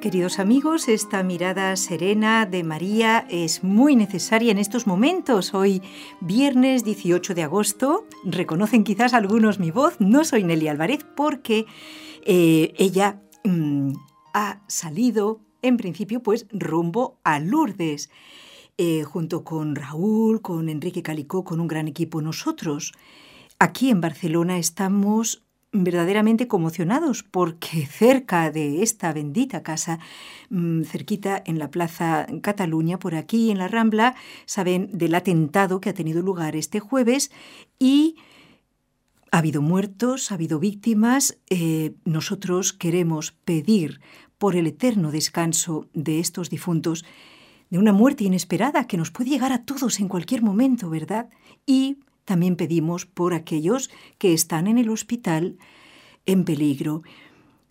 Queridos amigos, esta mirada serena de María es muy necesaria en estos momentos. Hoy, viernes 18 de agosto, reconocen quizás algunos mi voz, no soy Nelly Álvarez porque eh, ella mm, ha salido, en principio, pues rumbo a Lourdes. Eh, junto con Raúl, con Enrique Calicó, con un gran equipo nosotros. Aquí en Barcelona estamos verdaderamente conmocionados porque cerca de esta bendita casa, mm, cerquita en la Plaza Cataluña, por aquí en la Rambla, saben del atentado que ha tenido lugar este jueves y ha habido muertos, ha habido víctimas. Eh, nosotros queremos pedir por el eterno descanso de estos difuntos de una muerte inesperada que nos puede llegar a todos en cualquier momento, ¿verdad? Y también pedimos por aquellos que están en el hospital en peligro.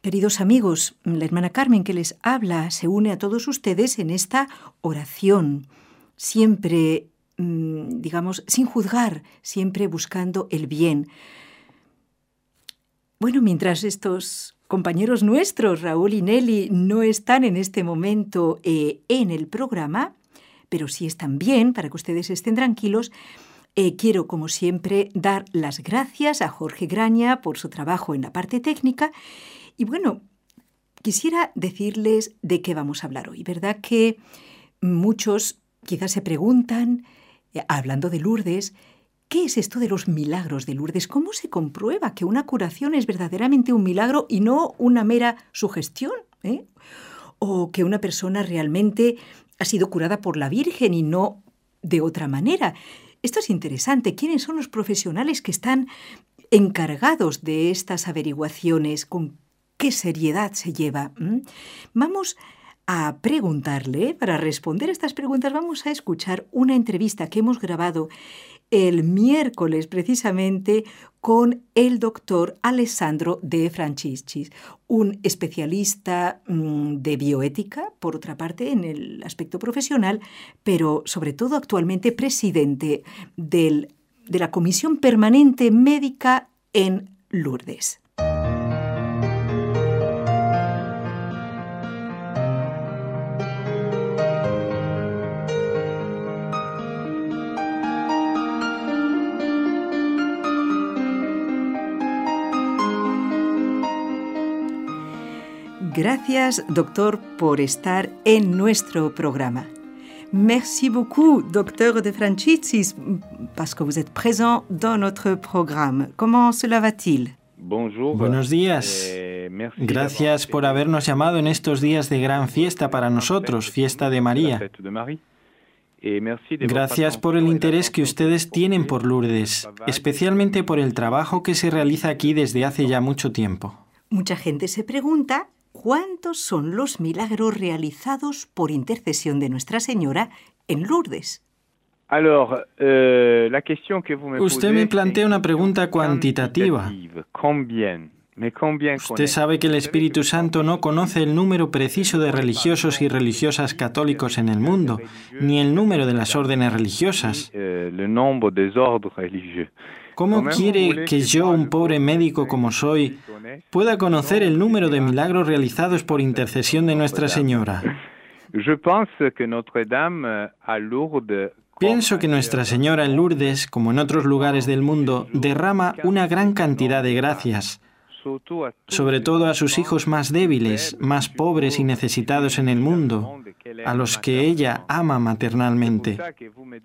Queridos amigos, la hermana Carmen que les habla se une a todos ustedes en esta oración, siempre, mm, digamos, sin juzgar, siempre buscando el bien. Bueno, mientras estos compañeros nuestros, Raúl y Nelly, no están en este momento eh, en el programa, pero sí están bien, para que ustedes estén tranquilos. Eh, quiero, como siempre, dar las gracias a Jorge Graña por su trabajo en la parte técnica. Y bueno, quisiera decirles de qué vamos a hablar hoy. ¿Verdad que muchos quizás se preguntan, eh, hablando de Lourdes, ¿Qué es esto de los milagros de Lourdes? ¿Cómo se comprueba que una curación es verdaderamente un milagro y no una mera sugestión? ¿eh? ¿O que una persona realmente ha sido curada por la Virgen y no de otra manera? Esto es interesante. ¿Quiénes son los profesionales que están encargados de estas averiguaciones? ¿Con qué seriedad se lleva? ¿Mm? Vamos a preguntarle, para responder a estas preguntas, vamos a escuchar una entrevista que hemos grabado el miércoles precisamente con el doctor Alessandro De Franciscis, un especialista mm, de bioética, por otra parte, en el aspecto profesional, pero sobre todo actualmente presidente de la Comisión Permanente Médica en Lourdes. Gracias, doctor, por estar en nuestro programa. Merci beaucoup, docteur de Franciscis, parce que vous êtes présent dans notre programme. Comment cela va-t-il? Bonjour. Buenos días. Eh, Gracias por habernos llamado en estos días de gran fiesta para nosotros, fiesta de María. Gracias por el interés que ustedes tienen por Lourdes, especialmente por el trabajo que se realiza aquí desde hace ya mucho tiempo. Mucha gente se pregunta ¿Cuántos son los milagros realizados por intercesión de Nuestra Señora en Lourdes? Euh, Usted me plantea una pregunta cuantitativa. Usted sabe que el Espíritu Santo no conoce el número preciso de religiosos y religiosas católicos en el mundo, ni el número de las órdenes religiosas. Euh, ¿Cómo quiere que yo, un pobre médico como soy, pueda conocer el número de milagros realizados por intercesión de Nuestra Señora? Pienso que Nuestra Señora en Lourdes, como en otros lugares del mundo, derrama una gran cantidad de gracias, sobre todo a sus hijos más débiles, más pobres y necesitados en el mundo, a los que ella ama maternalmente.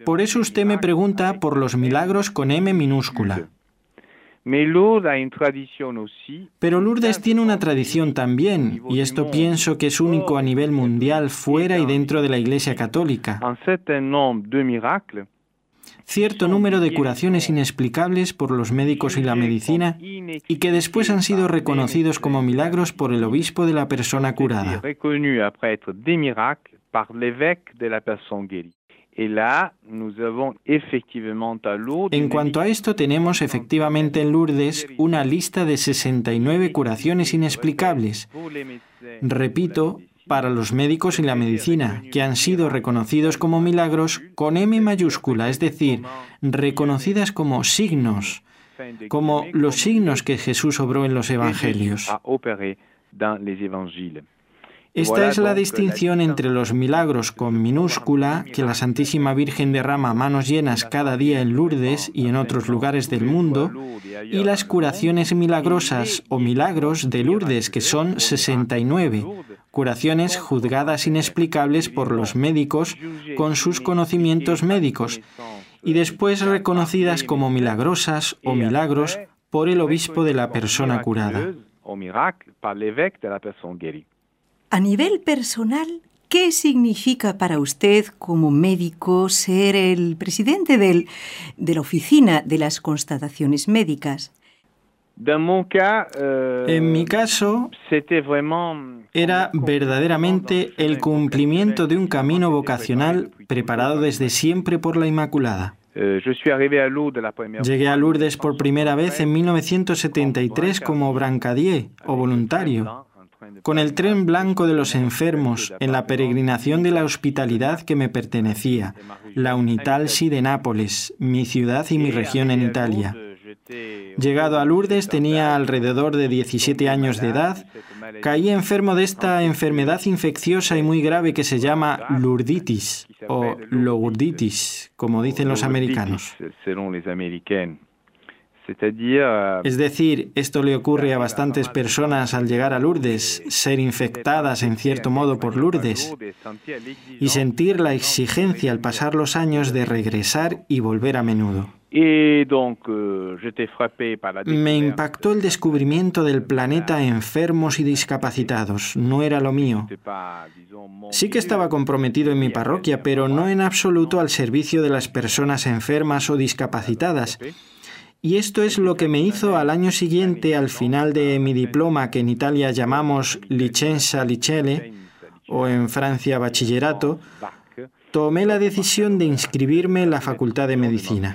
Por eso usted me pregunta por los milagros con M minúscula. Pero Lourdes tiene una tradición también, y esto pienso que es único a nivel mundial fuera y dentro de la Iglesia Católica. Cierto número de curaciones inexplicables por los médicos y la medicina y que después han sido reconocidos como milagros por el obispo de la persona curada. En cuanto a esto, tenemos efectivamente en Lourdes una lista de 69 curaciones inexplicables. Repito, para los médicos y la medicina, que han sido reconocidos como milagros con M mayúscula, es decir, reconocidas como signos, como los signos que Jesús obró en los evangelios. Esta es la distinción entre los milagros con minúscula que la Santísima Virgen derrama a manos llenas cada día en Lourdes y en otros lugares del mundo, y las curaciones milagrosas o milagros de Lourdes, que son 69, curaciones juzgadas inexplicables por los médicos con sus conocimientos médicos, y después reconocidas como milagrosas o milagros por el obispo de la persona curada. A nivel personal, ¿qué significa para usted como médico ser el presidente de la oficina de las constataciones médicas? Euh, en mi caso, era verdaderamente el cumplimiento de un camino vocacional preparado desde siempre por la Inmaculada. Euh, Llegué a Lourdes por primera vez en 1973 como brancadier o voluntario. con el tren blanco de los enfermos en la peregrinación de la hospitalidad que me pertenecía, la Unitalsi de Nápoles, mi ciudad y mi región en Italia. Llegado a Lourdes tenía alrededor de 17 años de edad. Caí enfermo de esta enfermedad infecciosa y muy grave que se llama lurditis o logurditis, como dicen los americanos. Es decir, esto le ocurre a bastantes personas al llegar a Lourdes, ser infectadas en cierto modo por Lourdes y sentir la exigencia al pasar los años de regresar y volver a menudo. Me impactó el descubrimiento del planeta enfermos y discapacitados. No era lo mío. Sí que estaba comprometido en mi parroquia, pero no en absoluto al servicio de las personas enfermas o discapacitadas. Y esto es lo que me hizo al año siguiente, al final de mi diploma, que en Italia llamamos licenza licele, o en Francia bachillerato, tomé la decisión de inscribirme en la Facultad de Medicina.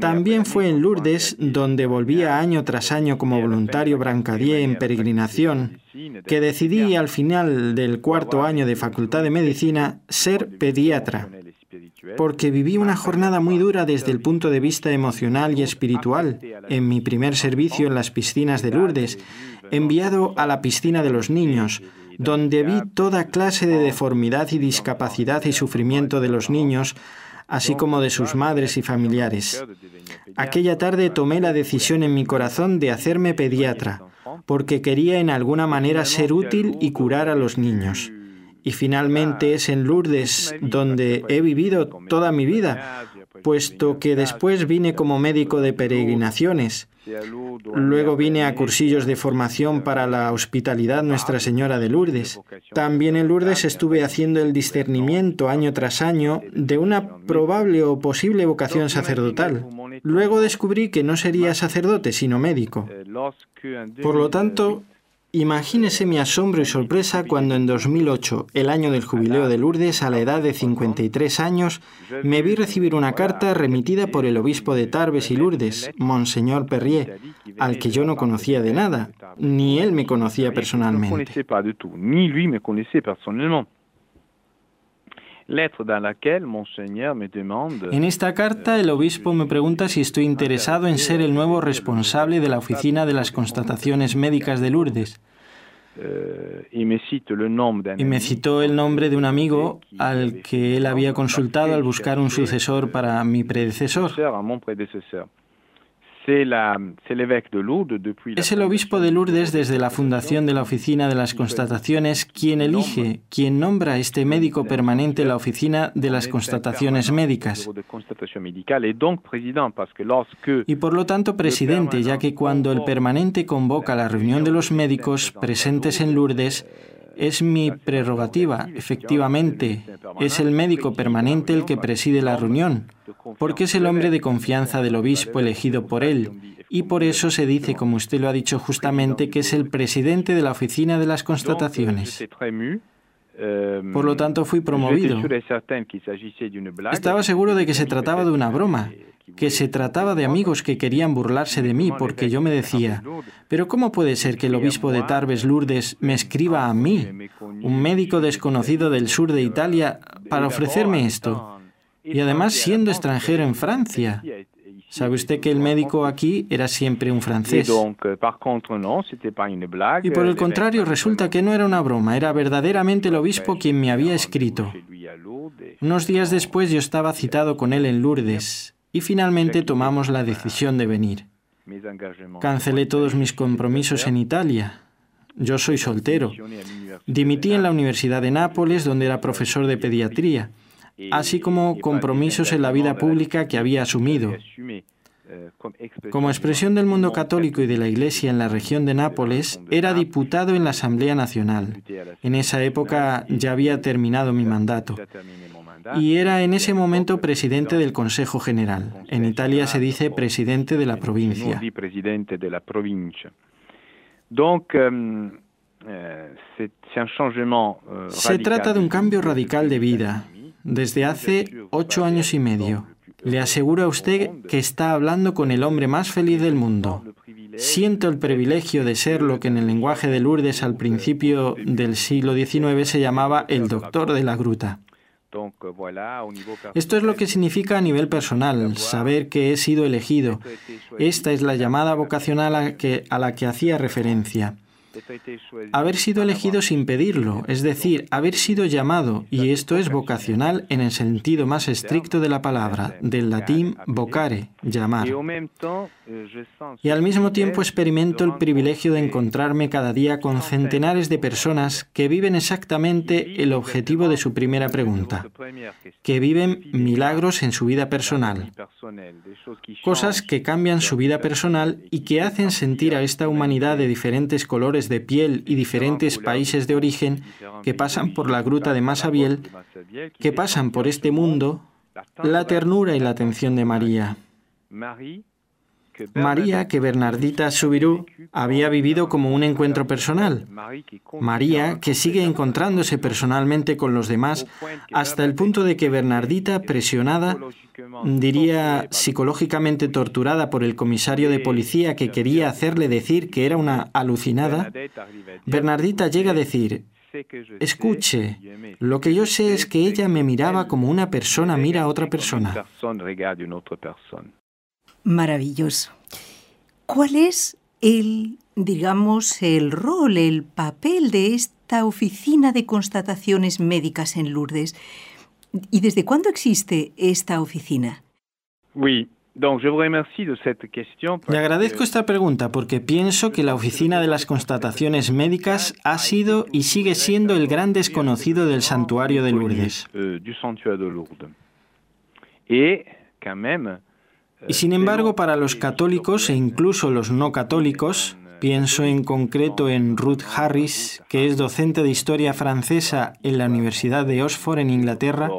También fue en Lourdes, donde volvía año tras año como voluntario brancadier en peregrinación, que decidí al final del cuarto año de Facultad de Medicina ser pediatra porque viví una jornada muy dura desde el punto de vista emocional y espiritual en mi primer servicio en las piscinas de Lourdes, enviado a la piscina de los niños, donde vi toda clase de deformidad y discapacidad y sufrimiento de los niños, así como de sus madres y familiares. Aquella tarde tomé la decisión en mi corazón de hacerme pediatra, porque quería en alguna manera ser útil y curar a los niños y finalmente es en Lourdes donde he vivido toda mi vida, puesto que después vine como médico de peregrinaciones. Luego vine a cursillos de formación para la hospitalidad Nuestra Señora de Lourdes. También en Lourdes estuve haciendo el discernimiento año tras año de una probable o posible vocación sacerdotal. Luego descubrí que no sería sacerdote, sino médico. Por lo tanto, Imagínese mi asombro y sorpresa cuando en 2008, el año del jubileo de Lourdes, a la edad de 53 años, me vi recibir una carta remitida por el obispo de Tarbes y Lourdes, Monseñor Perrier, al que yo no conocía de nada, ni él me conocía personalmente. En esta carta el obispo me pregunta si estoy interesado en ser el nuevo responsable de la oficina de las constataciones médicas de Lourdes. Euh, y me citó el nombre de un amigo al que él había consultado al buscar un sucesor para mi predecesor. Es el obispo de Lourdes desde la fundación de la Oficina de las Constataciones quien elige, quien nombra a este médico permanente la Oficina de las Constataciones Médicas. Y por lo tanto presidente, ya que cuando el permanente convoca la reunión de los médicos presentes en Lourdes, Es mi prerrogativa, efectivamente. Es el médico permanente el que preside la reunión, porque es el hombre de confianza del obispo elegido por él, y por eso se dice, como usted lo ha dicho justamente, que es el presidente de la oficina de las constataciones. Por lo tanto, fui promovido. Estaba seguro de que se trataba de una broma, que se trataba de amigos que querían burlarse de mí, porque yo me decía, pero ¿cómo puede ser que el obispo de Tarbes Lourdes me escriba a mí, un médico desconocido del sur de Italia, para ofrecerme esto? Y además siendo extranjero en Francia. ¿Sabe usted que el médico aquí era siempre un francés? Y por el contrario, resulta que no era una broma, era verdaderamente el obispo quien me había escrito. Unos días después yo estaba citado con él en Lourdes y finalmente tomamos la decisión de venir. Cancelé todos mis compromisos en Italia. Yo soy soltero. Dimití en la Universidad de Nápoles, donde era profesor de pediatría así como compromisos en la vida pública que había asumido. Como expresión del mundo católico y de la Iglesia en la región de Nápoles, era diputado en la Asamblea Nacional. En esa época ya había terminado mi mandato. Y era en ese momento presidente del Consejo General. En Italia se dice presidente de la provincia. Se trata de un cambio radical de vida, desde hace ocho años y medio. Le aseguro a usted que está hablando con el hombre más feliz del mundo. Siento el privilegio de ser lo que en el lenguaje de Lourdes al principio del siglo XIX se llamaba el doctor de la gruta. Esto es lo que significa a nivel personal, saber que he sido elegido. Esta es la llamada vocacional a, a la que hacía referencia. Haber sido elegido sin pedirlo, es decir, haber sido llamado, y esto es vocacional en el sentido más estricto de la palabra, del latín vocare, llamar. Y al mismo tiempo experimento el privilegio de encontrarme cada día con centenares de personas que viven exactamente el objetivo de su primera pregunta, que viven milagros en su vida personal, cosas que cambian su vida personal y que hacen sentir a esta humanidad de diferentes colores de piel y diferentes países de origen que pasan por la gruta de Masabiel, que pasan por este mundo, la ternura y la atención de María. María, que Bernardita Subirú había vivido como un encuentro personal. María, que sigue encontrándose personalmente con los demás hasta el punto de que Bernardita, presionada, diría psicológicamente torturada por el comisario de policía que quería hacerle decir que era una alucinada, Bernardita llega a decir, Escuche, lo que yo sé es que ella me miraba como una persona mira a otra persona. Maravilloso. ¿Cuál es el, digamos, el rol, el papel de esta oficina de constataciones médicas en Lourdes? ¿Y desde cuándo existe esta oficina? Le agradezco esta pregunta porque pienso que la oficina de las constataciones médicas ha sido y sigue siendo el gran desconocido del santuario de Lourdes. Y sin embargo, para los católicos e incluso los no católicos, pienso en concreto en Ruth Harris, que es docente de historia francesa en la Universidad de Oxford en Inglaterra,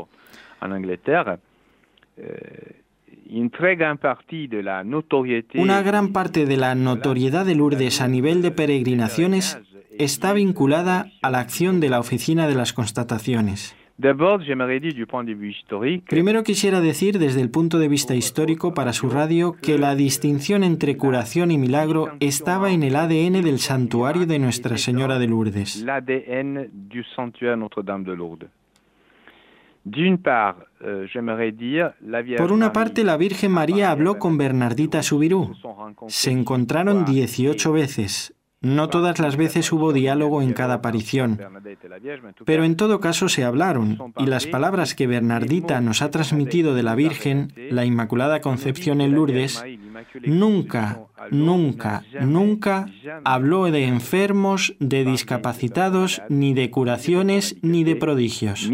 una gran parte de la notoriedad de Lourdes a nivel de peregrinaciones está vinculada a la acción de la Oficina de las Constataciones. Primero quisiera decir desde el punto de vista histórico para su radio que la distinción entre curación y milagro estaba en el ADN del santuario de Nuestra Señora de Lourdes. Euh, Por una parte, la Virgen María habló con Bernardita Subirú. Se encontraron 18 veces. No todas las veces hubo diálogo en cada aparición, pero en todo caso se hablaron y las palabras que Bernardita nos ha transmitido de la Virgen, la Inmaculada Concepción en Lourdes, nunca, nunca, nunca habló de enfermos, de discapacitados, ni de curaciones, ni de prodigios.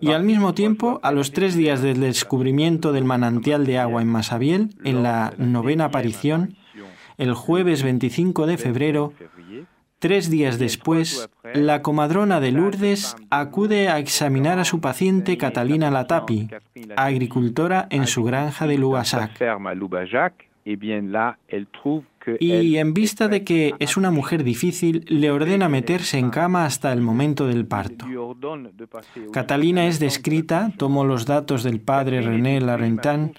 Y al mismo tiempo, a los tres días del descubrimiento del manantial de agua en Masabiel, en la novena aparición, el jueves 25 de febrero, tres días después, la comadrona de Lourdes acude a examinar a su paciente Catalina Latapi, agricultora en su granja de Loubasac. Y en vista de que es una mujer difícil, le ordena meterse en cama hasta el momento del parto. Catalina es descrita, tomo los datos del padre René Larentin,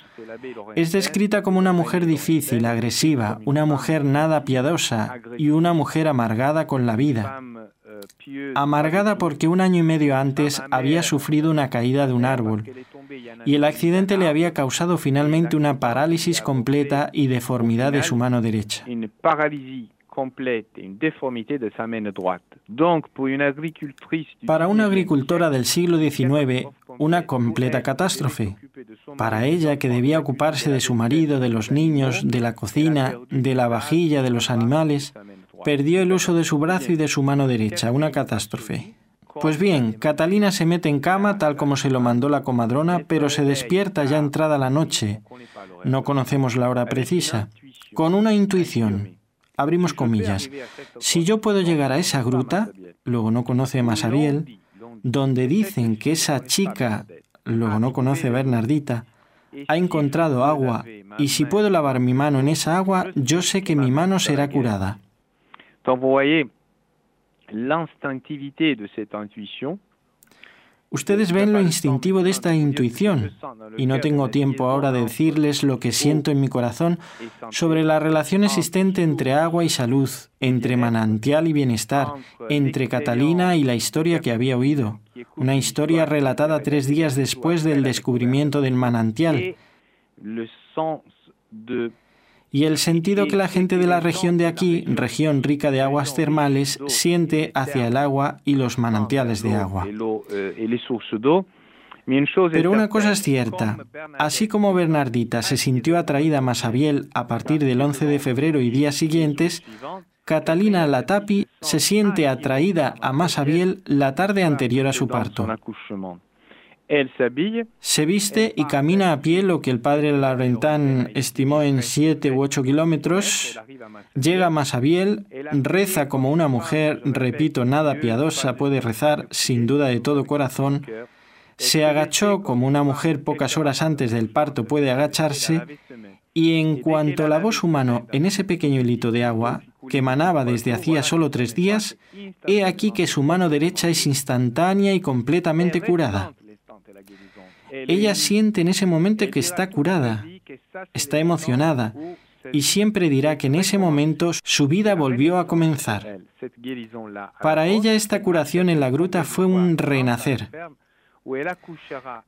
es descrita como una mujer difícil, agresiva, una mujer nada piadosa y una mujer amargada con la vida. Amargada porque un año y medio antes había sufrido una caída de un árbol y el accidente le había causado finalmente una parálisis completa y deformidad de su mano derecha. Para una agricultora del siglo XIX, una completa catástrofe. Para ella, que debía ocuparse de su marido, de los niños, de la cocina, de la vajilla, de los animales, perdió el uso de su brazo y de su mano derecha, una catástrofe. Pues bien, Catalina se mete en cama tal como se lo mandó la comadrona, pero se despierta ya entrada la noche. No conocemos la hora precisa. Con una intuición. Abrimos comillas. Si yo puedo llegar a esa gruta, luego no conoce a Masabiel, donde dicen que esa chica, luego no conoce a Bernardita, ha encontrado agua, y si puedo lavar mi mano en esa agua, yo sé que mi mano será curada. Ustedes ven lo instintivo de esta intuición, y no tengo tiempo ahora de decirles lo que siento en mi corazón sobre la relación existente entre agua y salud, entre manantial y bienestar, entre Catalina y la historia que había oído, una historia relatada tres días después del descubrimiento del manantial y el sentido que la gente de la región de aquí, región rica de aguas termales, siente hacia el agua y los manantiales de agua. Pero una cosa es cierta, así como Bernardita se sintió atraída a Masabiel a partir del 11 de febrero y días siguientes, Catalina Latapi se siente atraída a Masabiel la tarde anterior a su parto. Se viste y camina a pie lo que el padre Laurentán estimó en siete u ocho kilómetros. Llega a Masabiel, reza como una mujer, repito, nada piadosa puede rezar, sin duda de todo corazón. Se agachó como una mujer pocas horas antes del parto puede agacharse. Y en cuanto lavó su mano en ese pequeño hilito de agua, que emanaba desde hacía solo tres días, he aquí que su mano derecha es instantánea y completamente curada. Ella siente en ese momento que está curada, está emocionada y siempre dirá que en ese momento su vida volvió a comenzar. Para ella esta curación en la gruta fue un renacer.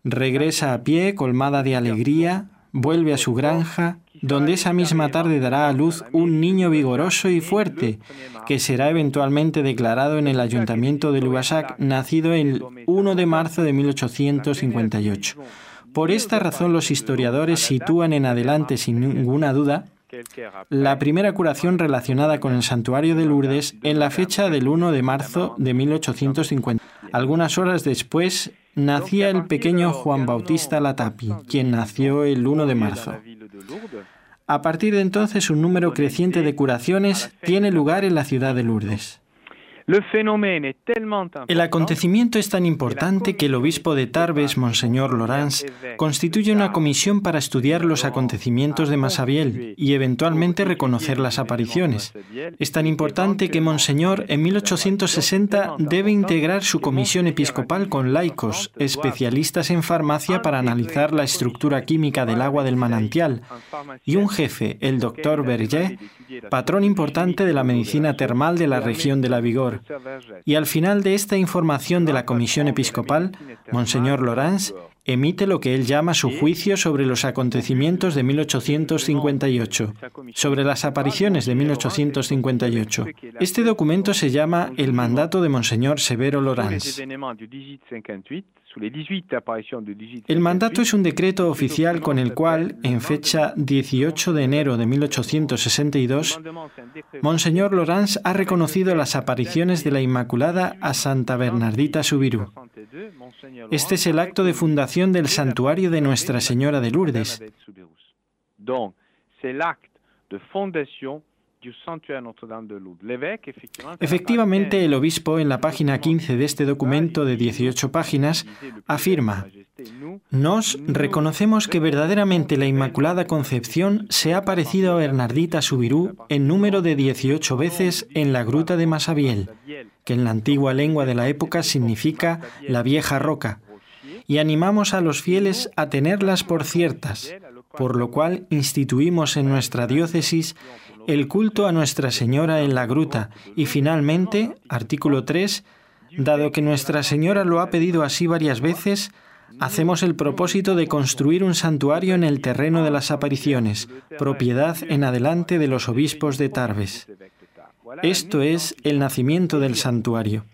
Regresa a pie, colmada de alegría, vuelve a su granja, donde esa misma tarde dará a luz un niño vigoroso y fuerte, que será eventualmente declarado en el ayuntamiento de Lubasac, nacido el 1 de marzo de 1858. Por esta razón los historiadores sitúan en adelante sin ninguna duda la primera curación relacionada con el santuario de Lourdes en la fecha del 1 de marzo de 1850. Algunas horas después nacía el pequeño Juan Bautista Latapi, quien nació el 1 de marzo. A partir de entonces, un número creciente de curaciones tiene lugar en la ciudad de Lourdes. El acontecimiento es tan importante que el obispo de Tarbes, Monseñor Lorenz, constituye una comisión para estudiar los acontecimientos de Masabiel y eventualmente reconocer las apariciones. Es tan importante que Monseñor en 1860 debe integrar su comisión episcopal con laicos, especialistas en farmacia para analizar la estructura química del agua del manantial, y un jefe, el doctor Berger, patrón importante de la medicina termal de la región de la Vigor. Y al final de esta información de la Comisión Episcopal, Monseñor Lorenz emite lo que él llama su juicio sobre los acontecimientos de 1858, sobre las apariciones de 1858. Este documento se llama El mandato de Monseñor Severo Lorenz. El mandato es un decreto oficial con el cual, en fecha 18 de enero de 1862, Monseñor Lorenz ha reconocido las apariciones de la Inmaculada a Santa Bernardita Subirú. Este es el acto de fundación del santuario de Nuestra Señora de Lourdes. Efectivamente, el obispo en la página 15 de este documento de 18 páginas afirma, nos reconocemos que verdaderamente la Inmaculada Concepción se ha parecido a Bernardita Subirú en número de 18 veces en la gruta de Masabiel, que en la antigua lengua de la época significa la vieja roca, y animamos a los fieles a tenerlas por ciertas, por lo cual instituimos en nuestra diócesis el culto a Nuestra Señora en la gruta y finalmente, artículo 3, dado que Nuestra Señora lo ha pedido así varias veces, hacemos el propósito de construir un santuario en el terreno de las apariciones, propiedad en adelante de los obispos de Tarbes. Esto es el nacimiento del santuario.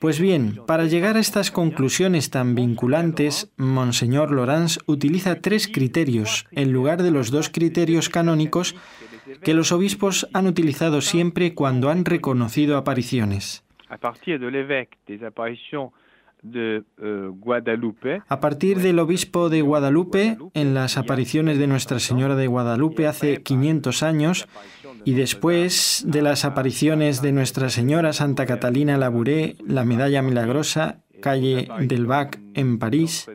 Pues bien, para llegar a estas conclusiones tan vinculantes, Monseñor Laurence utiliza tres criterios en lugar de los dos criterios canónicos que los obispos han utilizado siempre cuando han reconocido apariciones. Euh, a partir del obispo de Guadalupe, en las apariciones de Nuestra Señora de Guadalupe hace 500 años, y después de las apariciones de Nuestra Señora Santa Catalina Labouré, la Medalla Milagrosa, calle del Bac en París,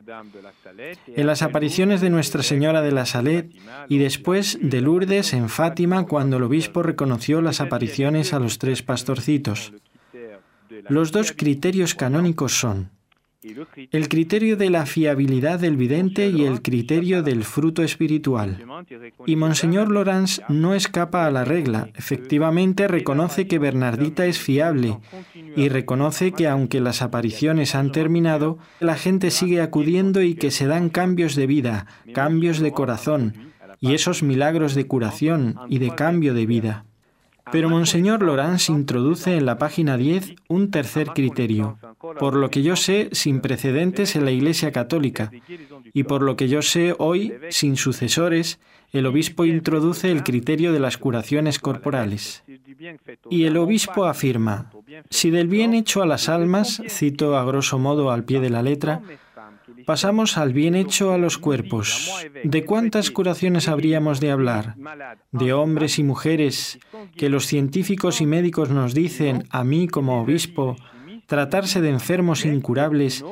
en las apariciones de Nuestra Señora de la Salet y después de Lourdes en Fátima cuando el obispo reconoció las apariciones a los tres pastorcitos. Los dos criterios canónicos son el criterio de la fiabilidad del vidente y el criterio del fruto espiritual. Y Monseñor Laurence no escapa a la regla. Efectivamente reconoce que Bernardita es fiable y reconoce que aunque las apariciones han terminado, la gente sigue acudiendo y que se dan cambios de vida, cambios de corazón y esos milagros de curación y de cambio de vida. Pero Monseñor Laurence introduce en la página 10 un tercer criterio, por lo que yo sé sin precedentes en la Iglesia Católica, y por lo que yo sé hoy sin sucesores, el obispo introduce el criterio de las curaciones corporales. Y el obispo afirma, si del bien hecho a las almas, cito a grosso modo al pie de la letra, Pasamos al bien hecho a los cuerpos. ¿De cuántas curaciones habríamos de hablar? De hombres y mujeres que los científicos y médicos nos dicen, a mí como obispo, tratarse de enfermos incurables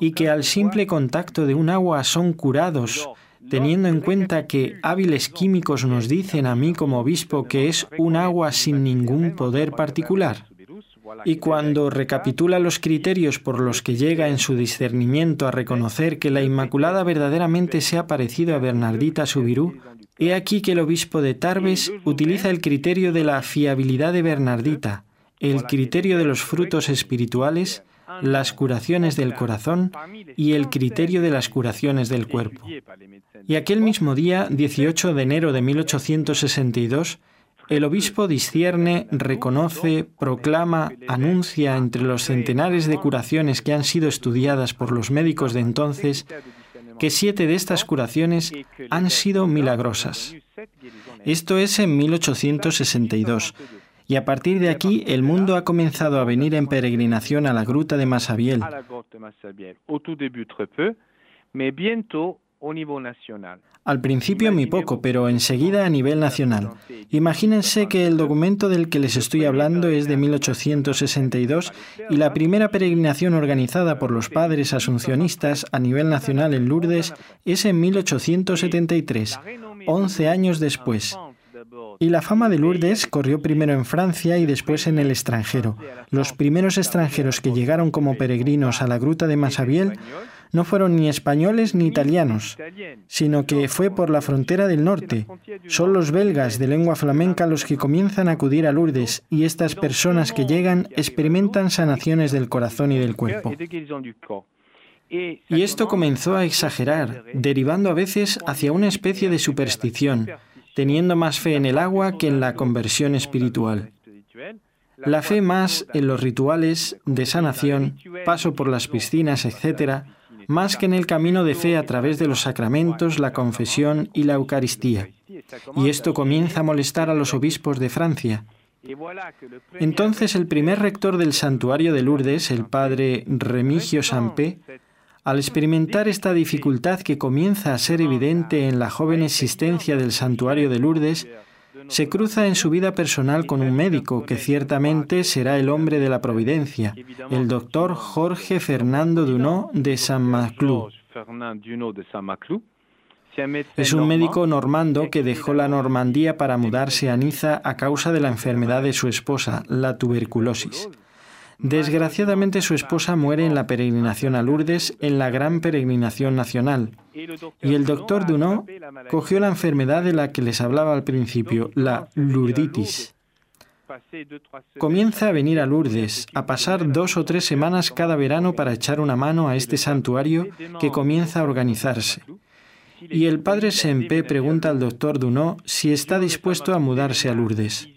y que al simple contacto de un agua son curados, teniendo en cuenta que hábiles químicos nos dicen a mí como obispo que es un agua sin ningún poder particular. Y cuando recapitula los criterios por los que llega en su discernimiento a reconocer que la Inmaculada verdaderamente se ha parecido a Bernardita Subirú, he aquí que el obispo de Tarbes utiliza el criterio de la fiabilidad de Bernardita, el criterio de los frutos espirituales, las curaciones del corazón y el criterio de las curaciones del cuerpo. Y aquel mismo día, 18 de enero de 1862, el obispo discierne, reconoce, proclama, anuncia entre los centenares de curaciones que han sido estudiadas por los médicos de entonces que siete de estas curaciones han sido milagrosas. Esto es en 1862. Y a partir de aquí el mundo ha comenzado a venir en peregrinación a la gruta de Masabiel. Al principio muy poco, pero enseguida a nivel nacional. Imagínense que el documento del que les estoy hablando es de 1862 y la primera peregrinación organizada por los padres asuncionistas a nivel nacional en Lourdes es en 1873, 11 años después. Y la fama de Lourdes corrió primero en Francia y después en el extranjero. Los primeros extranjeros que llegaron como peregrinos a la gruta de Masabiel no fueron ni españoles ni italianos, sino que fue por la frontera del norte. Son los belgas de lengua flamenca los que comienzan a acudir a Lourdes y estas personas que llegan experimentan sanaciones del corazón y del cuerpo. Y esto comenzó a exagerar, derivando a veces hacia una especie de superstición, teniendo más fe en el agua que en la conversión espiritual. La fe más en los rituales de sanación, paso por las piscinas, etc., más que en el camino de fe a través de los sacramentos, la confesión y la Eucaristía. Y esto comienza a molestar a los obispos de Francia. Entonces el primer rector del santuario de Lourdes, el padre Remigio Sampé, al experimentar esta dificultad que comienza a ser evidente en la joven existencia del santuario de Lourdes, se cruza en su vida personal con un médico que ciertamente será el hombre de la providencia, el doctor Jorge Fernando Dunó de San Maclou. Es un médico normando que dejó la Normandía para mudarse a Niza a causa de la enfermedad de su esposa, la tuberculosis. Desgraciadamente su esposa muere en la peregrinación a Lourdes, en la gran peregrinación nacional. Y el doctor Dunó cogió la enfermedad de la que les hablaba al principio, la lurditis. Comienza a venir a Lourdes, a pasar dos o tres semanas cada verano para echar una mano a este santuario que comienza a organizarse. Y el padre Sempe pregunta al doctor Dunó si está dispuesto a mudarse a Lourdes.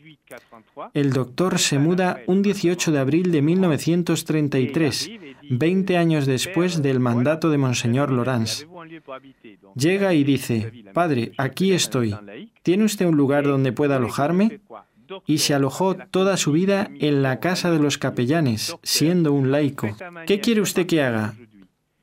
El doctor se muda un 18 de abril de 1933, 20 años después del mandato de Monseñor Lorenz. Llega y dice, Padre, aquí estoy. ¿Tiene usted un lugar donde pueda alojarme? Y se alojó toda su vida en la casa de los capellanes, siendo un laico. ¿Qué quiere usted que haga?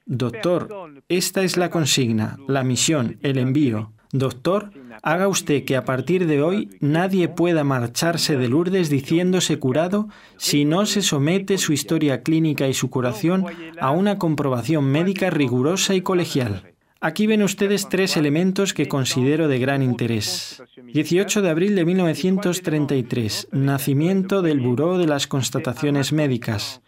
Doctor, esta es la consigna, la misión, el envío. Doctor, haga usted que a partir de hoy nadie pueda marcharse de Lourdes diciéndose curado si no se somete su historia clínica y su curación a una comprobación médica rigurosa y colegial. Aquí ven ustedes tres elementos que considero de gran interés. 18 de abril de 1933, nacimiento del Buró de las Constataciones Médicas.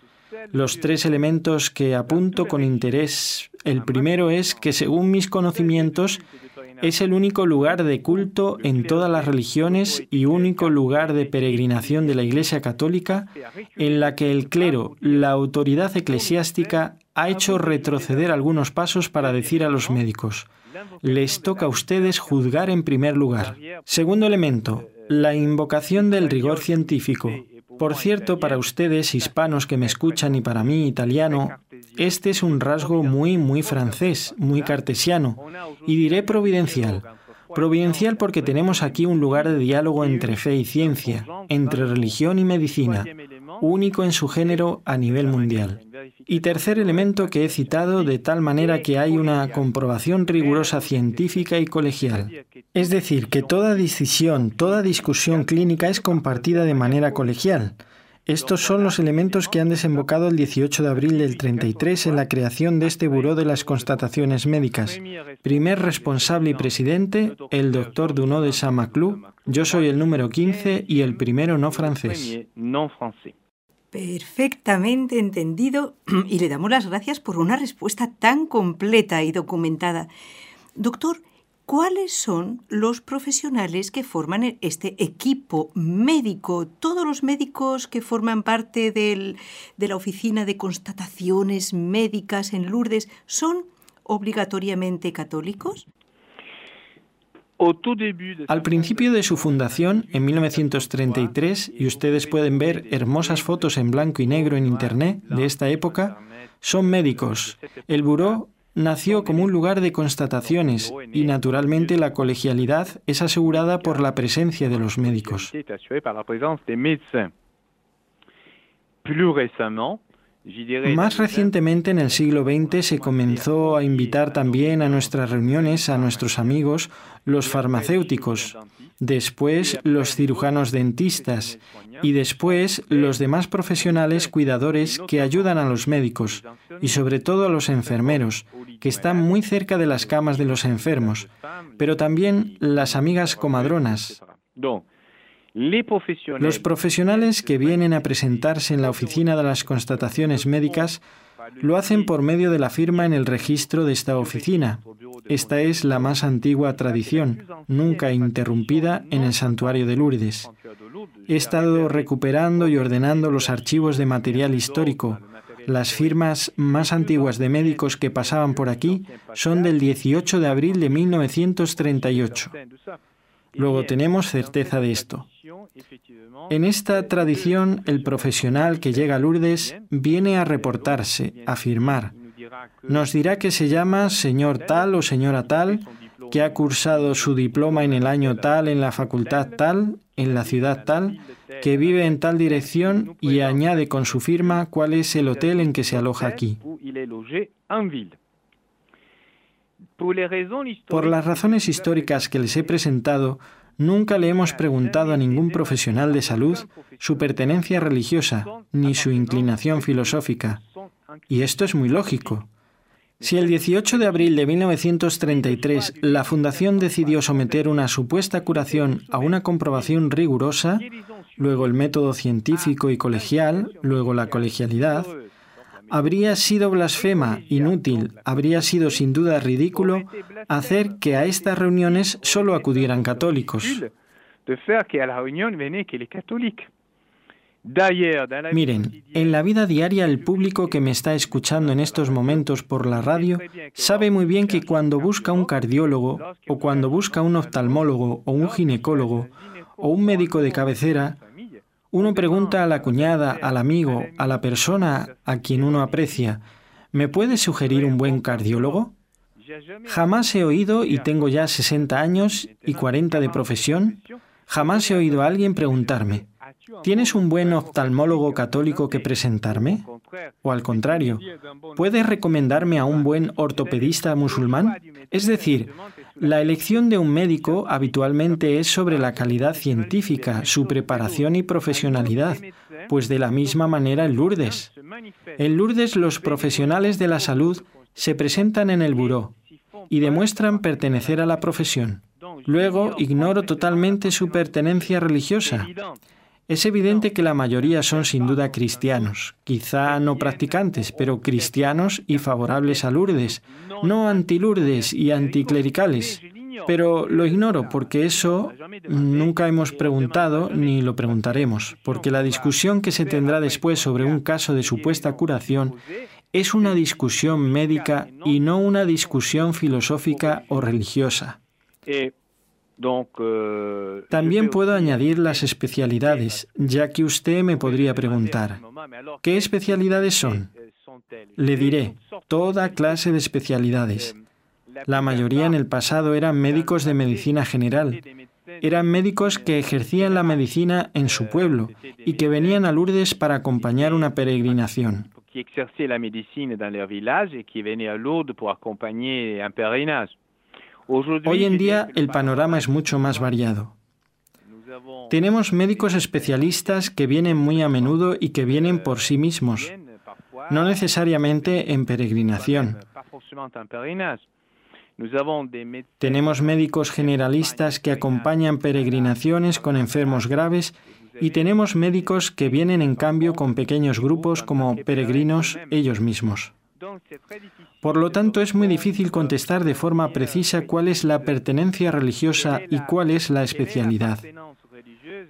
Los tres elementos que apunto con interés. El primero es que según mis conocimientos, es el único lugar de culto en todas las religiones y único lugar de peregrinación de la Iglesia Católica en la que el clero, la autoridad eclesiástica, ha hecho retroceder algunos pasos para decir a los médicos, les toca a ustedes juzgar en primer lugar. Segundo elemento, la invocación del rigor científico. Por cierto, para ustedes, hispanos que me escuchan y para mí, italiano, este es un rasgo muy, muy francés, muy cartesiano, y diré providencial. Providencial porque tenemos aquí un lugar de diálogo entre fe y ciencia, entre religión y medicina, único en su género a nivel mundial. Y tercer elemento que he citado de tal manera que hay una comprobación rigurosa científica y colegial. Es decir, que toda decisión, toda discusión clínica es compartida de manera colegial. Estos son los elementos que han desembocado el 18 de abril del 33 en la creación de este Buró de las Constataciones Médicas. Primer responsable y presidente, el doctor Dunod de Saint-Maclou. Yo soy el número 15 y el primero no francés. Perfectamente entendido y le damos las gracias por una respuesta tan completa y documentada. Doctor, ¿cuáles son los profesionales que forman este equipo médico? Todos los médicos que forman parte de la oficina de constataciones médicas en Lourdes son obligatoriamente católicos? Al principio de su fundación, en 1933, y ustedes pueden ver hermosas fotos en blanco y negro en Internet de esta época, son médicos. El buró nació como un lugar de constataciones y naturalmente la colegialidad es asegurada por la presencia de los médicos. Más recientemente, en el siglo XX, se comenzó a invitar también a nuestras reuniones a nuestros amigos, los farmacéuticos, después los cirujanos dentistas y después los demás profesionales cuidadores que ayudan a los médicos y sobre todo a los enfermeros, que están muy cerca de las camas de los enfermos, pero también las amigas comadronas. Los profesionales que vienen a presentarse en la oficina de las constataciones médicas lo hacen por medio de la firma en el registro de esta oficina. Esta es la más antigua tradición, nunca interrumpida en el santuario de Lourdes. He estado recuperando y ordenando los archivos de material histórico. Las firmas más antiguas de médicos que pasaban por aquí son del 18 de abril de 1938. Luego tenemos certeza de esto. En esta tradición, el profesional que llega a Lourdes viene a reportarse, a firmar. Nos dirá que se llama señor tal o señora tal, que ha cursado su diploma en el año tal, en la facultad tal, en la ciudad tal, que vive en tal dirección y añade con su firma cuál es el hotel en que se aloja aquí. Por las razones históricas que les he presentado, Nunca le hemos preguntado a ningún profesional de salud su pertenencia religiosa ni su inclinación filosófica. Y esto es muy lógico. Si el 18 de abril de 1933 la Fundación decidió someter una supuesta curación a una comprobación rigurosa, luego el método científico y colegial, luego la colegialidad, habría sido blasfema, inútil, habría sido sin duda ridículo hacer que a estas reuniones solo acudieran católicos. Miren, en la vida diaria el público que me está escuchando en estos momentos por la radio sabe muy bien que cuando busca un cardiólogo o cuando busca un oftalmólogo o un ginecólogo o un médico de cabecera, uno pregunta a la cuñada, al amigo, a la persona a quien uno aprecia, ¿me puede sugerir un buen cardiólogo? Jamás he oído, y tengo ya 60 años y 40 de profesión, jamás he oído a alguien preguntarme, ¿tienes un buen oftalmólogo católico que presentarme? O al contrario, ¿puedes recomendarme a un buen ortopedista musulmán? Es decir, la elección de un médico habitualmente es sobre la calidad científica, su preparación y profesionalidad, pues de la misma manera en Lourdes. En Lourdes los profesionales de la salud se presentan en el buró y demuestran pertenecer a la profesión. Luego ignoro totalmente su pertenencia religiosa. Es evidente que la mayoría son sin duda cristianos, quizá no practicantes, pero cristianos y favorables a Lourdes, no anti-Lourdes y anticlericales. Pero lo ignoro porque eso nunca hemos preguntado ni lo preguntaremos, porque la discusión que se tendrá después sobre un caso de supuesta curación es una discusión médica y no una discusión filosófica o religiosa. Euh, También puedo añadir las especialidades, ya que usted me podría preguntar, ¿qué especialidades son? Le diré, toda clase de especialidades. La mayoría en el pasado eran médicos de medicina general. Eran médicos que ejercían la medicina en su pueblo y que venían a Lourdes para acompañar una peregrinación. Hoy en día el panorama es mucho más variado. Tenemos médicos especialistas que vienen muy a menudo y que vienen por sí mismos, no necesariamente en peregrinación. Tenemos médicos generalistas que acompañan peregrinaciones con enfermos graves y tenemos médicos que vienen en cambio con pequeños grupos como peregrinos ellos mismos. Por lo tanto, es muy difícil contestar de forma precisa cuál es la pertenencia religiosa y cuál es la especialidad.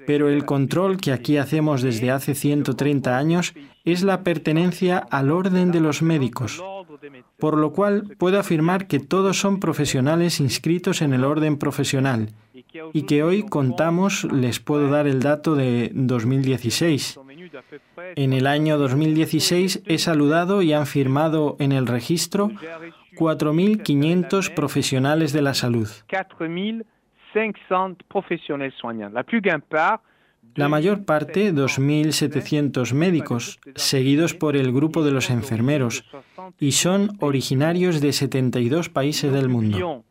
Pero el control que aquí hacemos desde hace 130 años es la pertenencia al orden de los médicos, por lo cual puedo afirmar que todos son profesionales inscritos en el orden profesional y que hoy contamos, les puedo dar el dato de 2016, en el año 2016 he saludado y han firmado en el registro 4.500 profesionales de la salud. La mayor parte, 2.700 médicos, seguidos por el grupo de los enfermeros, y son originarios de 72 países del mundo.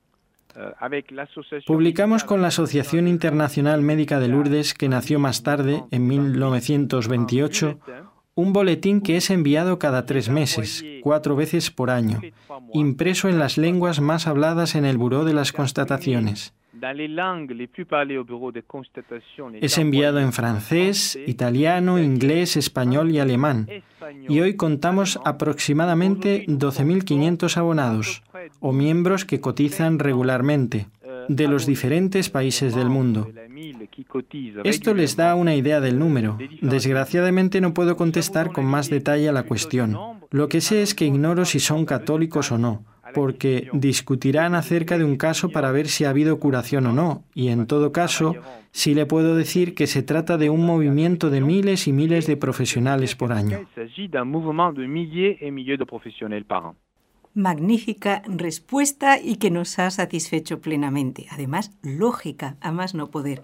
Publicamos con la Asociación Internacional Médica de Lourdes, que nació más tarde, en 1928, un boletín que es enviado cada tres meses, cuatro veces por año, impreso en las lenguas más habladas en el Buró de las Constataciones. Es enviado en francés, italiano, inglés, español y alemán. Y hoy contamos aproximadamente 12.500 abonados o miembros que cotizan regularmente de los diferentes países del mundo. Esto les da una idea del número. Desgraciadamente no puedo contestar con más detalle a la cuestión. Lo que sé es que ignoro si son católicos o no porque discutirán acerca de un caso para ver si ha habido curación o no, y en todo caso, sí le puedo decir que se trata de un movimiento de miles y miles de profesionales por año. Magnífica respuesta y que nos ha satisfecho plenamente. Además, lógica, a más no poder.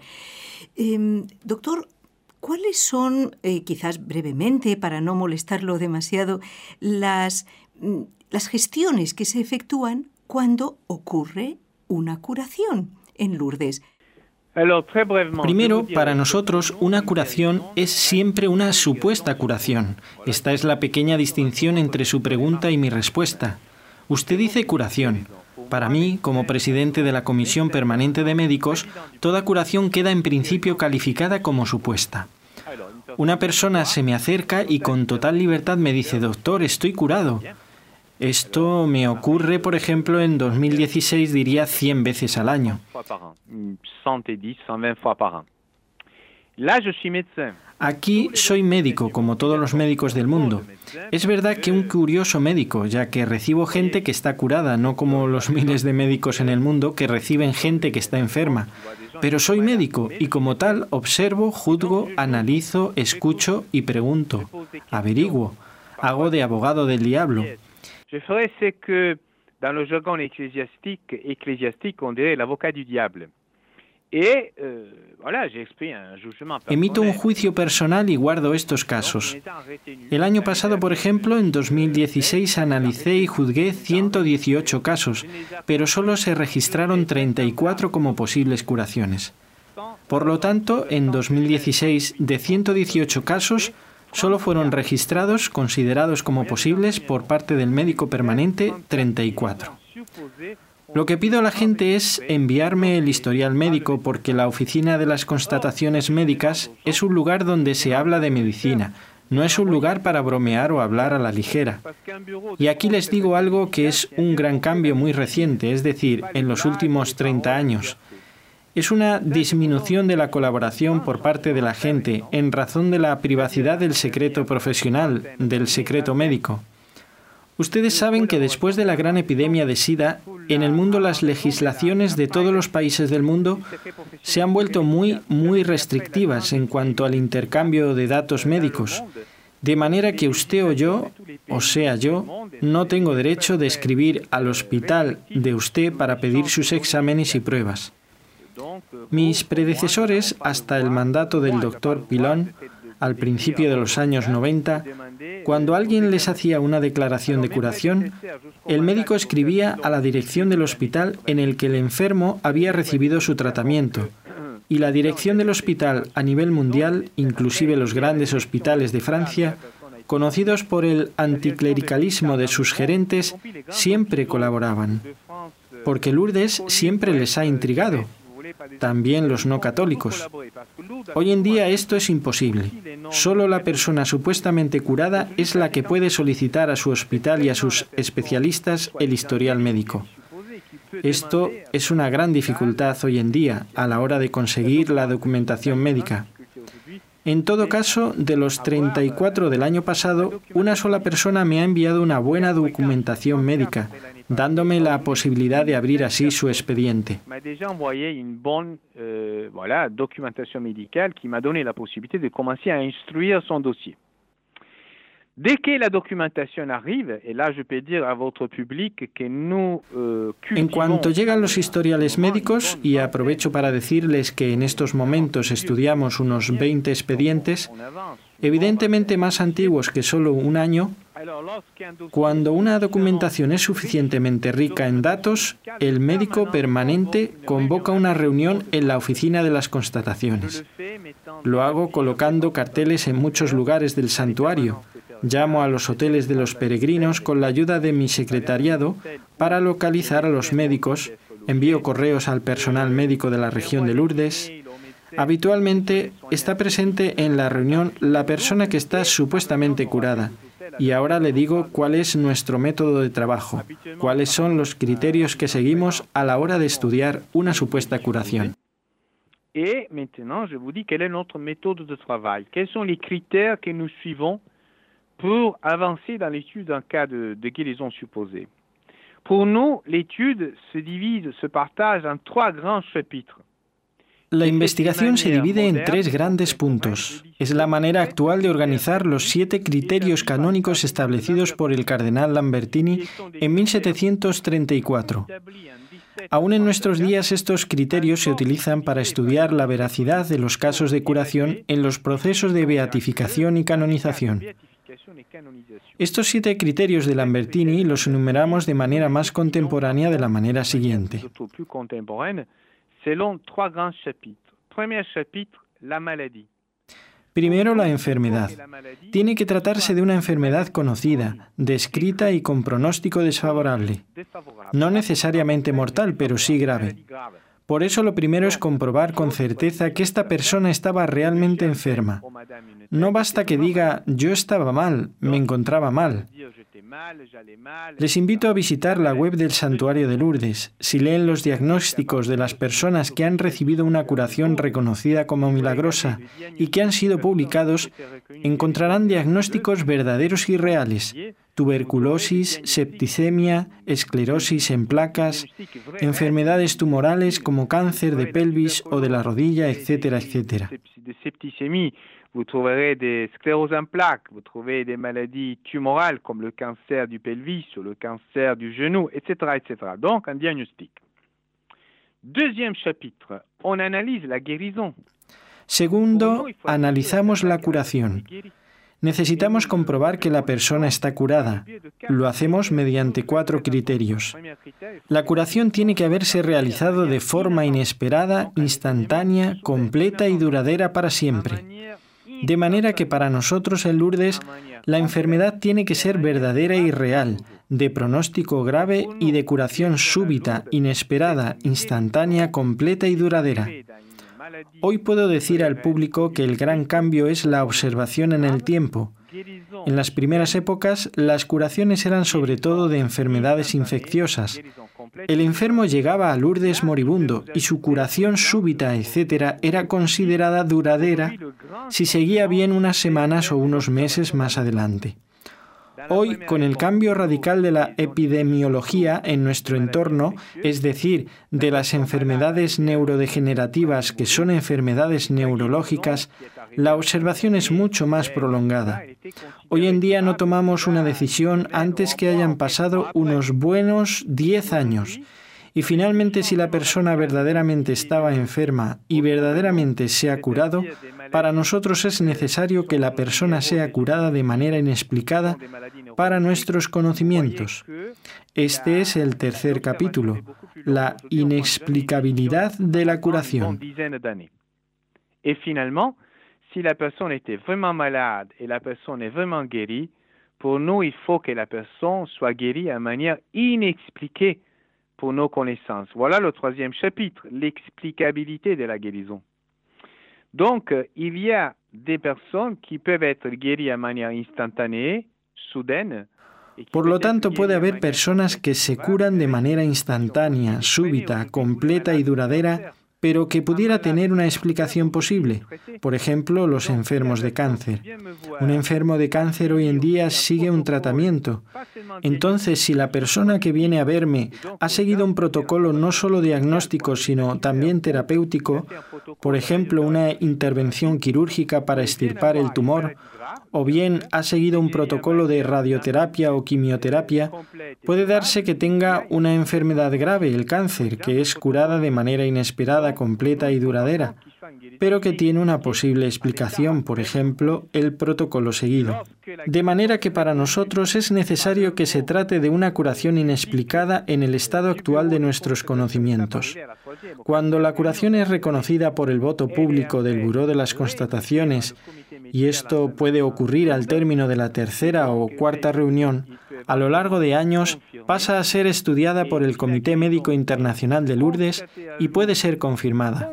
Em, doctor, ¿cuáles son, eh, quizás brevemente, para no molestarlo demasiado, las mm, las gestiones que se efectúan cuando ocurre una curación en Lourdes. Primero, para nosotros una curación es siempre una supuesta curación. Esta es la pequeña distinción entre su pregunta y mi respuesta. Usted dice curación. Para mí, como presidente de la Comisión Permanente de Médicos, toda curación queda en principio calificada como supuesta. Una persona se me acerca y con total libertad me dice, doctor, estoy curado. Esto me ocurre, por ejemplo, en 2016, diría 100 veces al año. Aquí soy médico, como todos los médicos del mundo. Es verdad que un curioso médico, ya que recibo gente que está curada, no como los miles de médicos en el mundo que reciben gente que está enferma. Pero soy médico y como tal observo, juzgo, analizo, escucho y pregunto, averiguo, hago de abogado del diablo. Je ferai ce que dans le jargon ecclésiastique, ecclésiastique on dirait l'avocat du diable. Et, euh, voilà, un jugement Emito un juicio personal y guardo estos casos. El año pasado, por ejemplo, en 2016, analicé y juzgué 118 casos, pero solo se registraron 34 como posibles curaciones. Por lo tanto, en 2016, de 118 casos, Solo fueron registrados, considerados como posibles por parte del médico permanente, 34. Lo que pido a la gente es enviarme el historial médico porque la oficina de las constataciones médicas es un lugar donde se habla de medicina, no es un lugar para bromear o hablar a la ligera. Y aquí les digo algo que es un gran cambio muy reciente, es decir, en los últimos 30 años es una disminución de la colaboración por parte de la gente en razón de la privacidad del secreto profesional, del secreto médico. Ustedes saben que después de la gran epidemia de SIDA, en el mundo las legislaciones de todos los países del mundo se han vuelto muy, muy restrictivas en cuanto al intercambio de datos médicos, de manera que usted o yo, o sea yo, no tengo derecho de escribir al hospital de usted para pedir sus exámenes y pruebas. Mis predecesores, hasta el mandato del doctor Pilón, al principio de los años 90, cuando alguien les hacía una declaración de curación, el médico escribía a la dirección del hospital en el que el enfermo había recibido su tratamiento. Y la dirección del hospital a nivel mundial, inclusive los grandes hospitales de Francia, conocidos por el anticlericalismo de sus gerentes, siempre colaboraban. Porque Lourdes siempre les ha intrigado también los no católicos. Hoy en día esto es imposible. Solo la persona supuestamente curada es la que puede solicitar a su hospital y a sus especialistas el historial médico. Esto es una gran dificultad hoy en día a la hora de conseguir la documentación médica. En todo caso, de los 34 del año pasado, una sola persona me ha enviado una buena documentación médica, dándome la posibilidad de abrir así su expediente. Documentation médicale qui m'a donné la possibilité de commencer à instruire son dossier. Dès que la documentación arrive, et là je peux dire à votre public que nous euh, En cuanto llegan los historiales médicos, y aprovecho para decirles que en estos momentos estudiamos unos 20 expedientes, evidentemente más antiguos que solo un año, cuando una documentación es suficientemente rica en datos, el médico permanente convoca una reunión en la oficina de las constataciones. Lo hago colocando carteles en muchos lugares del santuario. Llamo a los hoteles de los peregrinos con la ayuda de mi secretariado para localizar a los médicos. Envío correos al personal médico de la región de Lourdes. Habitualmente está presente en la reunión la persona que está supuestamente curada y ahora le digo cuál es nuestro método de trabajo, cuáles son los criterios que seguimos a la hora de estudiar una supuesta curación. Et maintenant, je vous dis quelle est notre méthode de travail. Quels sont les critères que pour avancer dans l'étude d'un cas de, de guérison supposée Pour nous, l'étude se divise, se partage en trois grands chapitres. La investigación se divide en tres grandes puntos. Es la manera actual de organizar los siete criterios canónicos establecidos por el cardenal Lambertini en 1734. Aún en nuestros días estos criterios se utilizan para estudiar la veracidad de los casos de curación en los procesos de beatificación y canonización. Estos siete criterios de Lambertini los enumeramos de manera más contemporánea de la manera siguiente. Primero la enfermedad. Tiene que tratarse de una enfermedad conocida, descrita y con pronóstico desfavorable. No necesariamente mortal, pero sí grave. Por eso lo primero es comprobar con certeza que esta persona estaba realmente enferma. No basta que diga yo estaba mal, me encontraba mal. Les invito a visitar la web del Santuario de Lourdes. Si leen los diagnósticos de las personas que han recibido una curación reconocida como milagrosa y que han sido publicados, encontrarán diagnósticos verdaderos y reales. Tuberculosis, septicemia, esclerosis en placas, enfermedades tumorales como cáncer de pelvis o de la rodilla, etcétera, etcétera. Vous trouverez des scléroses en plaques, vous trouvez des maladies tumorales comme le cancer du pelvis ou le cancer du genou, etc. etc. Donc un diagnostic. Deuxième chapitre, on analyse la guérison. Segundo, analizamos la curación. Necesitamos comprobar que la persona está curada. Lo hacemos mediante cuatro criterios. La curación tiene que haberse realizado de forma inesperada, instantánea, completa y duradera para siempre. De manera que para nosotros en Lourdes la enfermedad tiene que ser verdadera y real, de pronóstico grave y de curación súbita, inesperada, instantánea, completa y duradera. Hoy puedo decir al público que el gran cambio es la observación en el tiempo. En las primeras épocas, las curaciones eran sobre todo de enfermedades infecciosas. El enfermo llegaba a Lourdes moribundo y su curación súbita, etc., era considerada duradera si seguía bien unas semanas o unos meses más adelante. Hoy, con el cambio radical de la epidemiología en nuestro entorno, es decir, de las enfermedades neurodegenerativas que son enfermedades neurológicas, la observación es mucho más prolongada. Hoy en día no tomamos una decisión antes que hayan pasado unos buenos 10 años. Y finalmente, si la persona verdaderamente estaba enferma y verdaderamente se ha curado, para nosotros es necesario que la persona sea curada de manera inexplicada para nuestros conocimientos. Este es el tercer capítulo, la inexplicabilidad de la curación. Y finalmente, si la persona était vraiment malade et la personne est vraiment guérie, pour nous, il faut que la personne soit guérie de manière inexpliquée pour nos connaissances. Voilà le troisième chapitre, l'explicabilité de la guérison. Donc, il y a des personnes qui peuvent être guéries de manière instantanée, soudaine, Por lo tanto, puede haber personas que se curan de manera instantánea, súbita, completa y duradera pero que pudiera tener una explicación posible. Por ejemplo, los enfermos de cáncer. Un enfermo de cáncer hoy en día sigue un tratamiento. Entonces, si la persona que viene a verme ha seguido un protocolo no solo diagnóstico, sino también terapéutico, por ejemplo, una intervención quirúrgica para extirpar el tumor, o bien ha seguido un protocolo de radioterapia o quimioterapia, puede darse que tenga una enfermedad grave, el cáncer, que es curada de manera inesperada, completa y duradera, pero que tiene una posible explicación, por ejemplo, el protocolo seguido. De manera que para nosotros es necesario que se trate de una curación inexplicada en el estado actual de nuestros conocimientos. Cuando la curación es reconocida por el voto público del Buró de las Constataciones, y esto puede ocurrir al término de la tercera o cuarta reunión, a lo largo de años pasa a ser estudiada por el Comité Médico Internacional de Lourdes y puede ser confirmada.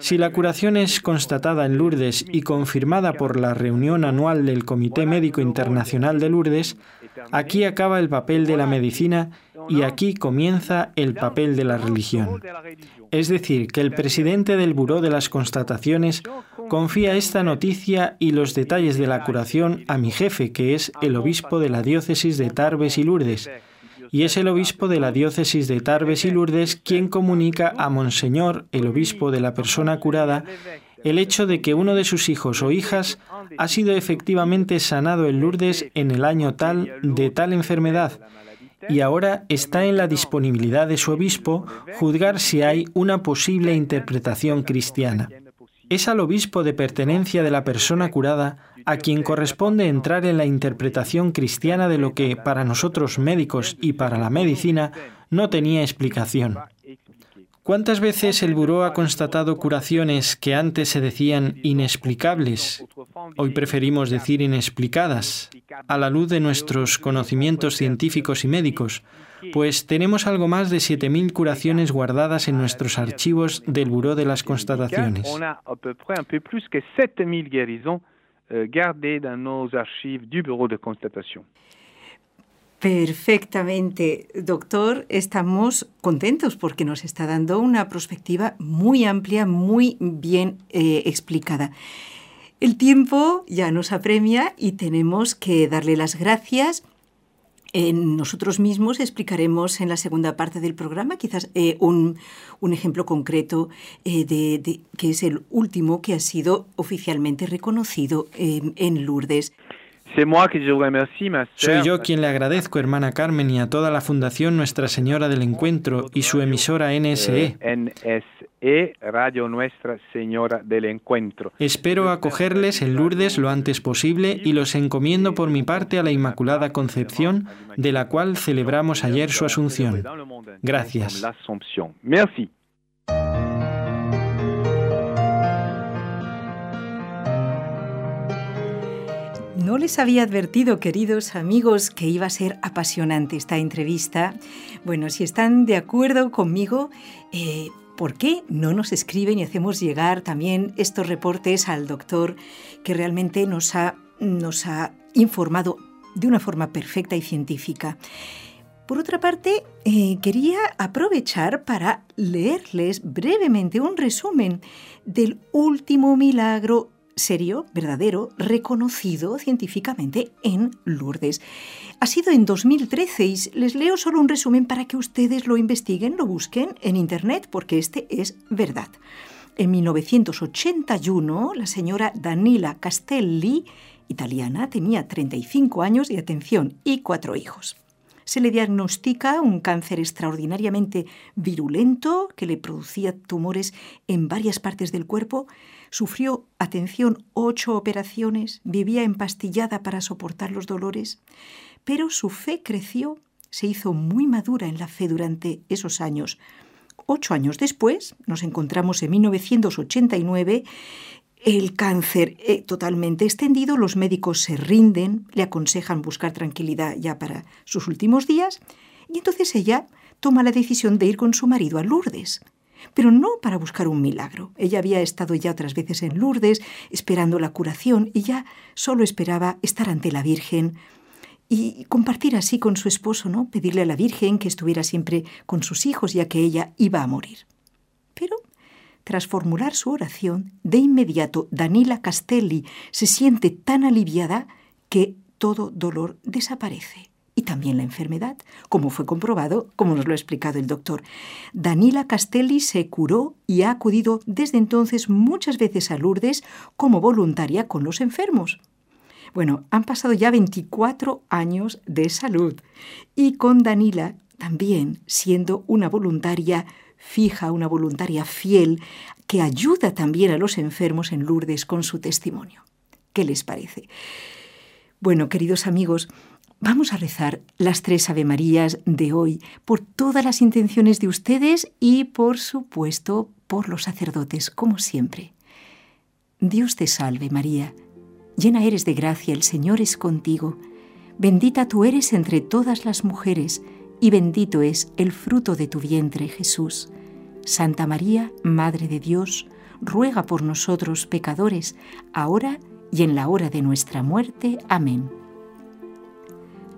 Si la curación es constatada en Lourdes y confirmada por la reunión anual del Comité Médico Internacional de Lourdes, aquí acaba el papel de la medicina y aquí comienza el papel de la religión. Es decir, que el presidente del Buró de las Constataciones confía esta noticia y los detalles de la curación a mi jefe, que es el obispo de la diócesis de Tarbes y Lourdes, y es el obispo de la diócesis de Tarbes y Lourdes quien comunica a Monseñor, el obispo de la persona curada, el hecho de que uno de sus hijos o hijas ha sido efectivamente sanado en Lourdes en el año tal de tal enfermedad y ahora está en la disponibilidad de su obispo juzgar si hay una posible interpretación cristiana. Es al obispo de pertenencia de la persona curada a quien corresponde entrar en la interpretación cristiana de lo que para nosotros médicos y para la medicina no tenía explicación. ¿Cuántas veces el buró ha constatado curaciones que antes se decían inexplicables? Hoy preferimos decir inexplicadas, a la luz de nuestros conocimientos científicos y médicos, pues tenemos algo más de 7.000 curaciones guardadas en nuestros archivos del Buró de las Constataciones. Perfectamente, doctor. Estamos contentos porque nos está dando una perspectiva muy amplia, muy bien eh, explicada. El tiempo ya nos apremia y tenemos que darle las gracias. Nosotros mismos explicaremos en la segunda parte del programa quizás eh, un, ejemplo concreto eh, de, que es el último que ha sido oficialmente reconocido en Lourdes. Soy yo quien le agradezco, hermana Carmen, y a toda la Fundación Nuestra Señora del Encuentro y su emisora NSE. NSE, Radio Nuestra Señora del Encuentro. Espero acogerles en Lourdes lo antes posible y los encomiendo por mi parte a la Inmaculada Concepción, de la cual celebramos ayer su Asunción. Gracias. No les había advertido, queridos amigos, que iba a ser apasionante esta entrevista. Bueno, si están de acuerdo conmigo, eh, ¿por qué no nos escriben y hacemos llegar también estos reportes al doctor que realmente nos ha, nos ha informado de una forma perfecta y científica? Por otra parte, eh, quería aprovechar para leerles brevemente un resumen del último milagro serio, verdadero, reconocido científicamente en Lourdes. Ha sido en 2013 y les leo solo un resumen para que ustedes lo investiguen, lo busquen en Internet, porque este es verdad. En 1981, la señora Danila Castelli, italiana, tenía 35 años y atención, y cuatro hijos se le diagnostica un cáncer extraordinariamente virulento que le producía tumores en varias partes del cuerpo Sufrió, atención, ocho operaciones, vivía empastillada para soportar los dolores, pero su fe creció, se hizo muy madura en la fe durante esos años. Ocho años después, nos encontramos en 1989, el cáncer eh, totalmente extendido, los médicos se rinden, le aconsejan buscar tranquilidad ya para sus últimos días, y entonces ella toma la decisión de ir con su marido a Lourdes pero no para buscar un milagro. Ella había estado ya otras veces en Lourdes esperando la curación y ya solo esperaba estar ante la Virgen y compartir así con su esposo, ¿no? Pedirle a la Virgen que estuviera siempre con sus hijos ya que ella iba a morir. Pero tras formular su oración, de inmediato Danila Castelli se siente tan aliviada que todo dolor desaparece y también la enfermedad, como fue comprobado, como nos lo ha explicado el doctor. Danila Castelli se curó y ha acudido desde entonces muchas veces a Lourdes como voluntaria con los enfermos. Bueno, han pasado ya 24 años de salud y con Danila también siendo una voluntaria fija, una voluntaria fiel, que ayuda también a los enfermos en Lourdes con su testimonio. ¿Qué les parece? Bueno, queridos amigos, Vamos a rezar las tres Ave Marías de hoy por todas las intenciones de ustedes y, por supuesto, por los sacerdotes, como siempre. Dios te salve María, llena eres de gracia, el Señor es contigo, bendita tú eres entre todas las mujeres, y bendito es el fruto de tu vientre Jesús. Santa María, Madre de Dios, ruega por nosotros pecadores, ahora y en la hora de nuestra muerte. Amén.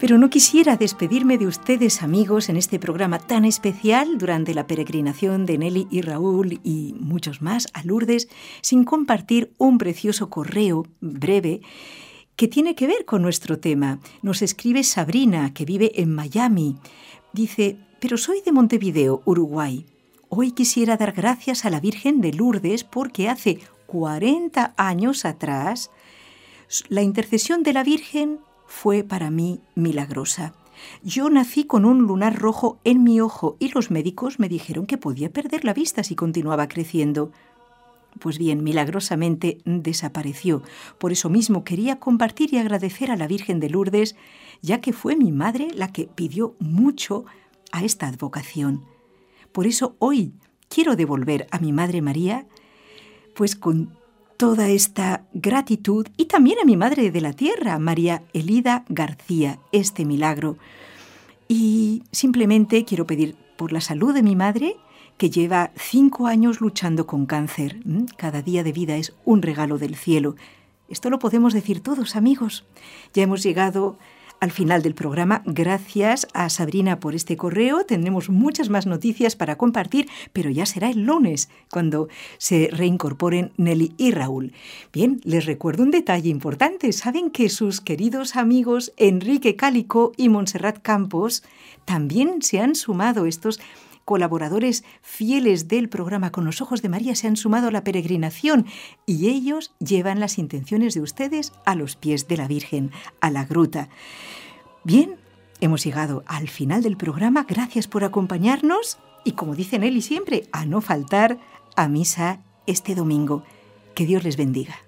Pero no quisiera despedirme de ustedes, amigos, en este programa tan especial durante la peregrinación de Nelly y Raúl y muchos más a Lourdes, sin compartir un precioso correo breve que tiene que ver con nuestro tema. Nos escribe Sabrina, que vive en Miami. Dice, pero soy de Montevideo, Uruguay. Hoy quisiera dar gracias a la Virgen de Lourdes porque hace 40 años atrás la intercesión de la Virgen fue para mí milagrosa. Yo nací con un lunar rojo en mi ojo y los médicos me dijeron que podía perder la vista si continuaba creciendo. Pues bien, milagrosamente desapareció. Por eso mismo quería compartir y agradecer a la Virgen de Lourdes, ya que fue mi madre la que pidió mucho a esta advocación. Por eso hoy quiero devolver a mi Madre María, pues con toda esta gratitud y también a mi Madre de la Tierra, María Elida García, este milagro. Y simplemente quiero pedir por la salud de mi madre, que lleva cinco años luchando con cáncer. Cada día de vida es un regalo del cielo. Esto lo podemos decir todos, amigos. Ya hemos llegado al final del programa. Gracias a Sabrina por este correo. Tendremos muchas más noticias para compartir, pero ya será el lunes cuando se reincorporen Nelly y Raúl. Bien, les recuerdo un detalle importante. Saben que sus queridos amigos Enrique Cálico y Montserrat Campos también se han sumado estos colaboradores fieles del programa Con los Ojos de María se han sumado a la peregrinación y ellos llevan las intenciones de ustedes a los pies de la Virgen, a la gruta. Bien, hemos llegado al final del programa. Gracias por acompañarnos y como dicen él y siempre, a no faltar a misa este domingo. Que Dios les bendiga.